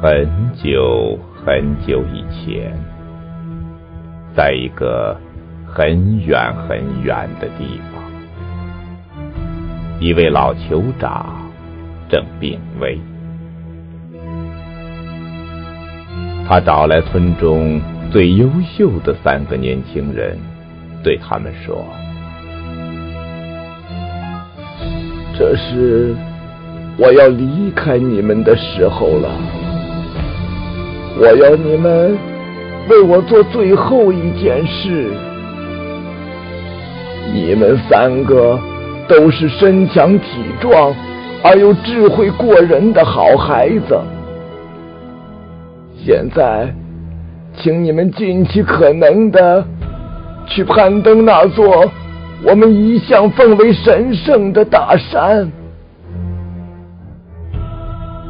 很久很久以前，在一个很远很远的地方，一位老酋长正病危。他找来村中最优秀的三个年轻人，对他们说：“这是我要离开你们的时候了。我要你们为我做最后一件事。你们三个都是身强体壮而又智慧过人的好孩子。”现在，请你们尽其可能的去攀登那座我们一向奉为神圣的大山。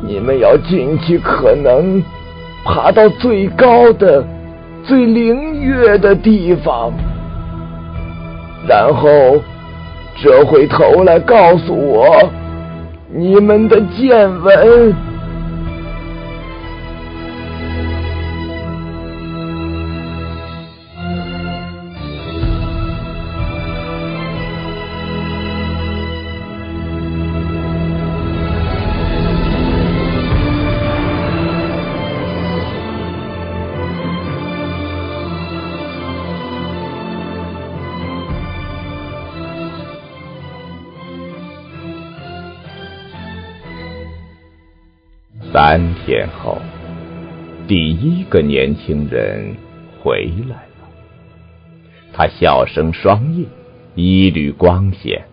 你们要尽其可能爬到最高的、最灵悦的地方，然后折回头来告诉我你们的见闻。三天后，第一个年轻人回来了。他笑声双翼，一缕光鲜。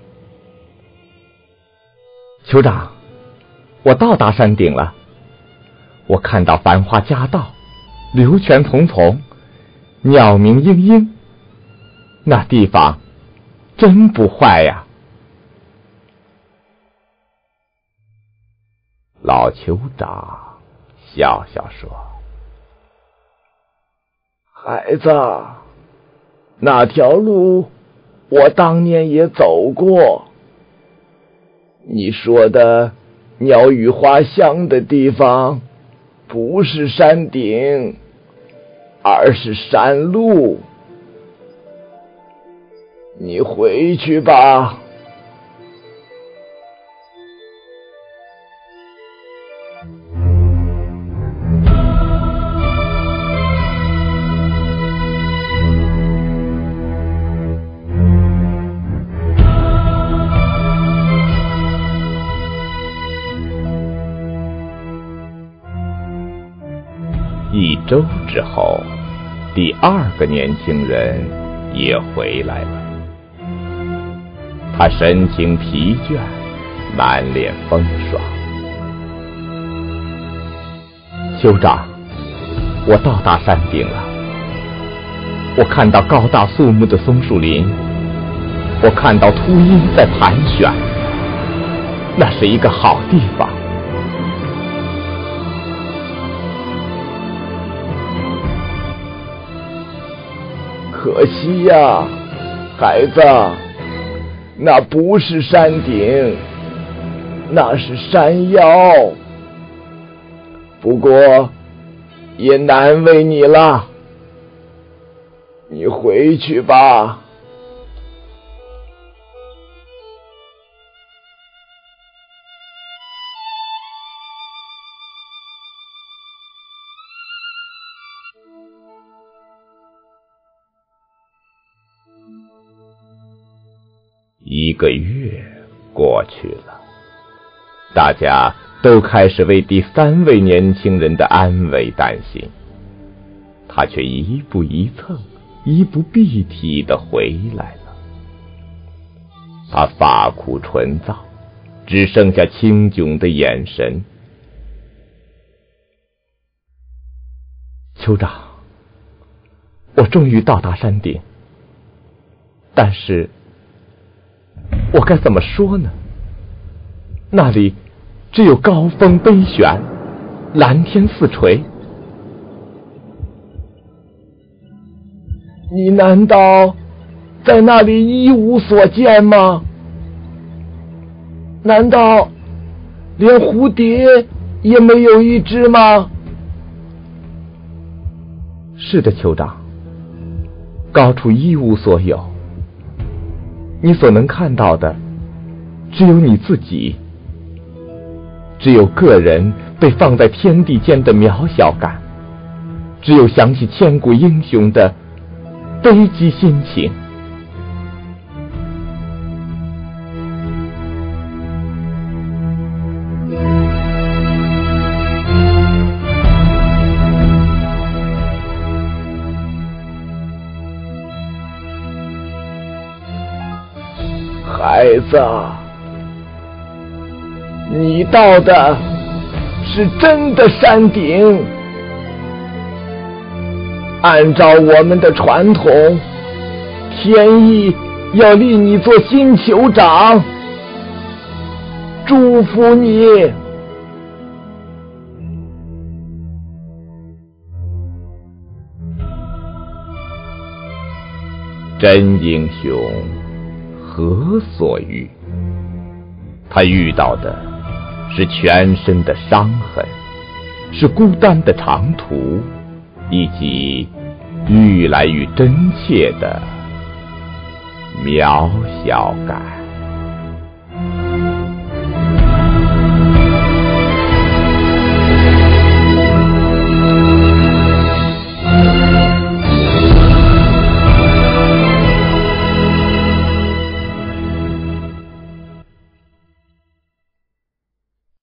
酋长，我到达山顶了。我看到繁花夹道，流泉淙淙，鸟鸣嘤嘤。那地方真不坏呀。老酋长笑笑说：“孩子，那条路我当年也走过。你说的鸟语花香的地方，不是山顶，而是山路。你回去吧。”周之后，第二个年轻人也回来了。他神情疲倦，满脸风霜。酋长，我到达山顶了。我看到高大肃穆的松树林，我看到秃鹰在盘旋。那是一个好地方。可惜呀，孩子，那不是山顶，那是山腰。不过也难为你了，你回去吧。一个月过去了，大家都开始为第三位年轻人的安危担心，他却一步一蹭、一步必提的回来了。他发苦唇燥，只剩下清炯的眼神。酋长，我终于到达山顶，但是。我该怎么说呢？那里只有高峰悲悬，蓝天似垂。你难道在那里一无所见吗？难道连蝴蝶也没有一只吗？是的，酋长。高处一无所有，你所能看到的只有你自己，只有个人被放在天地间的渺小感，只有想起千古英雄的悲激心情。孩子，你到的是真的山顶。按照我们的传统，天意要立你做新酋长，祝福你，真英雄。何所欲？他遇到的是全身的伤痕，是孤单的长途，以及愈来愈真切的渺小感。